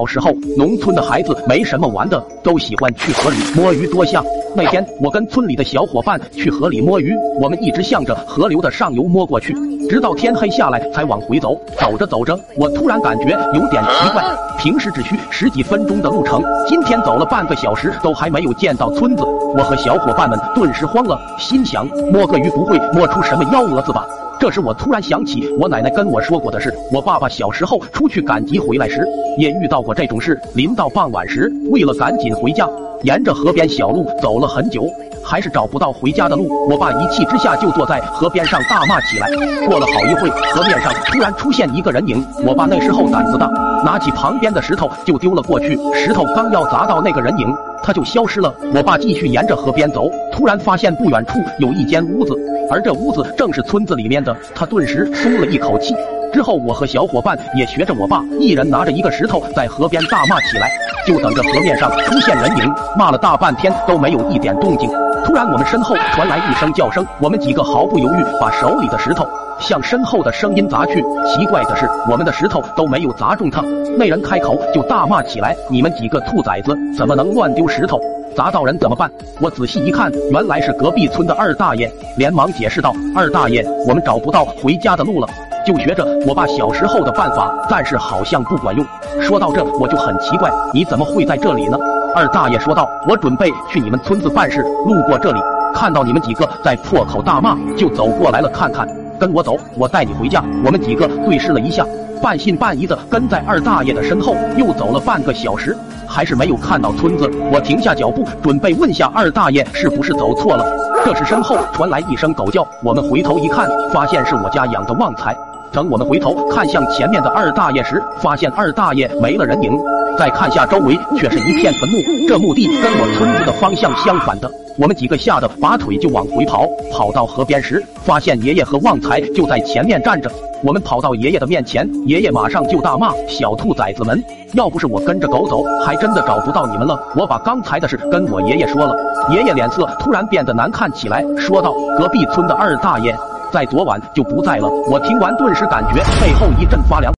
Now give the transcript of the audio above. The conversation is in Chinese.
小时候，农村的孩子没什么玩的，都喜欢去河里摸鱼捉虾。那天，我跟村里的小伙伴去河里摸鱼，我们一直向着河流的上游摸过去，直到天黑下来才往回走。走着走着，我突然感觉有点奇怪，平时只需十几分钟的路程，今天走了半个小时都还没有见到村子。我和小伙伴们顿时慌了，心想摸个鱼不会摸出什么幺蛾子吧？这时我突然想起我奶奶跟我说过的事，我爸爸小时候出去赶集回来时也遇到过这种事。临到傍晚时，为了赶紧回家，沿着河边小路走了很久，还是找不到回家的路。我爸一气之下就坐在河边上大骂起来。过了好一会，河面上突然出现一个人影，我爸那时候胆子大，拿起旁边的石头就丢了过去。石头刚要砸到那个人影，他就消失了。我爸继续沿着河边走，突然发现不远处有一间屋子。而这屋子正是村子里面的，他顿时松了一口气。之后，我和小伙伴也学着我爸，一人拿着一个石头在河边大骂起来，就等着河面上出现人影。骂了大半天都没有一点动静。突然，我们身后传来一声叫声，我们几个毫不犹豫把手里的石头向身后的声音砸去。奇怪的是，我们的石头都没有砸中他。那人开口就大骂起来：“你们几个兔崽子，怎么能乱丢石头？”砸到人怎么办？我仔细一看，原来是隔壁村的二大爷，连忙解释道：“二大爷，我们找不到回家的路了，就学着我爸小时候的办法，但是好像不管用。”说到这，我就很奇怪，你怎么会在这里呢？二大爷说道：“我准备去你们村子办事，路过这里，看到你们几个在破口大骂，就走过来了看看。跟我走，我带你回家。”我们几个对视了一下，半信半疑的跟在二大爷的身后，又走了半个小时。还是没有看到村子，我停下脚步，准备问下二大爷是不是走错了。这时身后传来一声狗叫，我们回头一看，发现是我家养的旺财。等我们回头看向前面的二大爷时，发现二大爷没了人影。再看下周围，却是一片坟墓。这墓地跟我村子的方向相反的，我们几个吓得拔腿就往回跑。跑到河边时，发现爷爷和旺财就在前面站着。我们跑到爷爷的面前，爷爷马上就大骂：“小兔崽子们，要不是我跟着狗走，还真的找不到你们了。”我把刚才的事跟我爷爷说了，爷爷脸色突然变得难看起来，说道：“隔壁村的二大爷，在昨晚就不在了。”我听完顿时感觉背后一阵发凉。